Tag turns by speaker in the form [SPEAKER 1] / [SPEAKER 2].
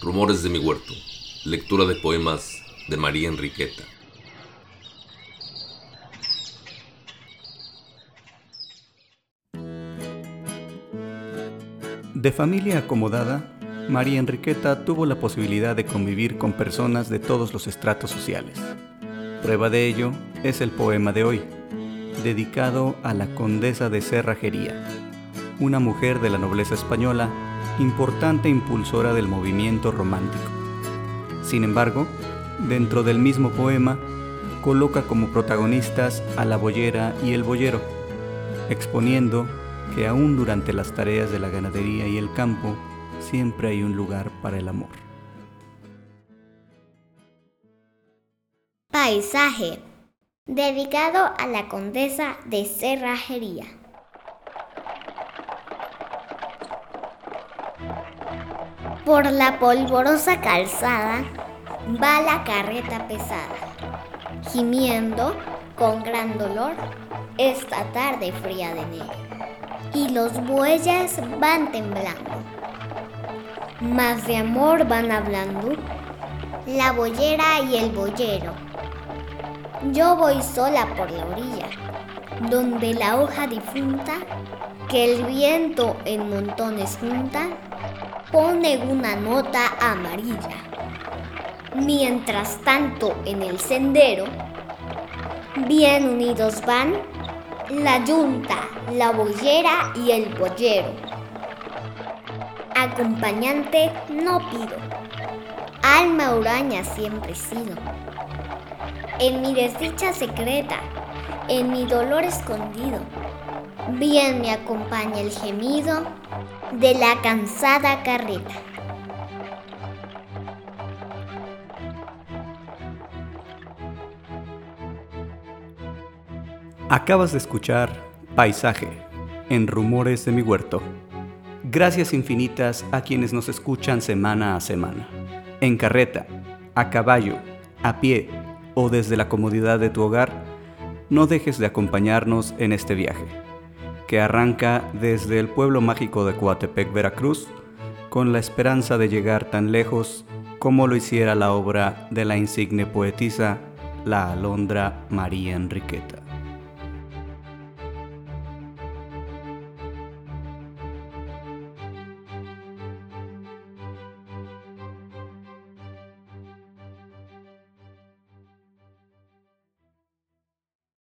[SPEAKER 1] Rumores de mi huerto. Lectura de poemas de María Enriqueta.
[SPEAKER 2] De familia acomodada, María Enriqueta tuvo la posibilidad de convivir con personas de todos los estratos sociales. Prueba de ello es el poema de hoy, dedicado a la condesa de Cerrajería, una mujer de la nobleza española importante impulsora del movimiento romántico. Sin embargo, dentro del mismo poema, coloca como protagonistas a la boyera y el boyero, exponiendo que aún durante las tareas de la ganadería y el campo, siempre hay un lugar para el amor.
[SPEAKER 3] Paisaje dedicado a la condesa de Cerrajería. Por la polvorosa calzada va la carreta pesada, gimiendo con gran dolor esta tarde fría de enero. Y los bueyes van temblando, más de amor van hablando la boyera y el boyero. Yo voy sola por la orilla, donde la hoja difunta que el viento en montones junta pone una nota amarilla. Mientras tanto, en el sendero, bien unidos van la yunta, la boyera y el boyero. Acompañante no pido, alma huraña siempre sido. En mi desdicha secreta, en mi dolor escondido, bien me acompaña el gemido de la cansada carreta.
[SPEAKER 2] Acabas de escuchar Paisaje en Rumores de mi Huerto. Gracias infinitas a quienes nos escuchan semana a semana. En carreta, a caballo, a pie o desde la comodidad de tu hogar, no dejes de acompañarnos en este viaje que arranca desde el pueblo mágico de Coatepec, Veracruz, con la esperanza de llegar tan lejos como lo hiciera la obra de la insigne poetisa, la alondra María Enriqueta.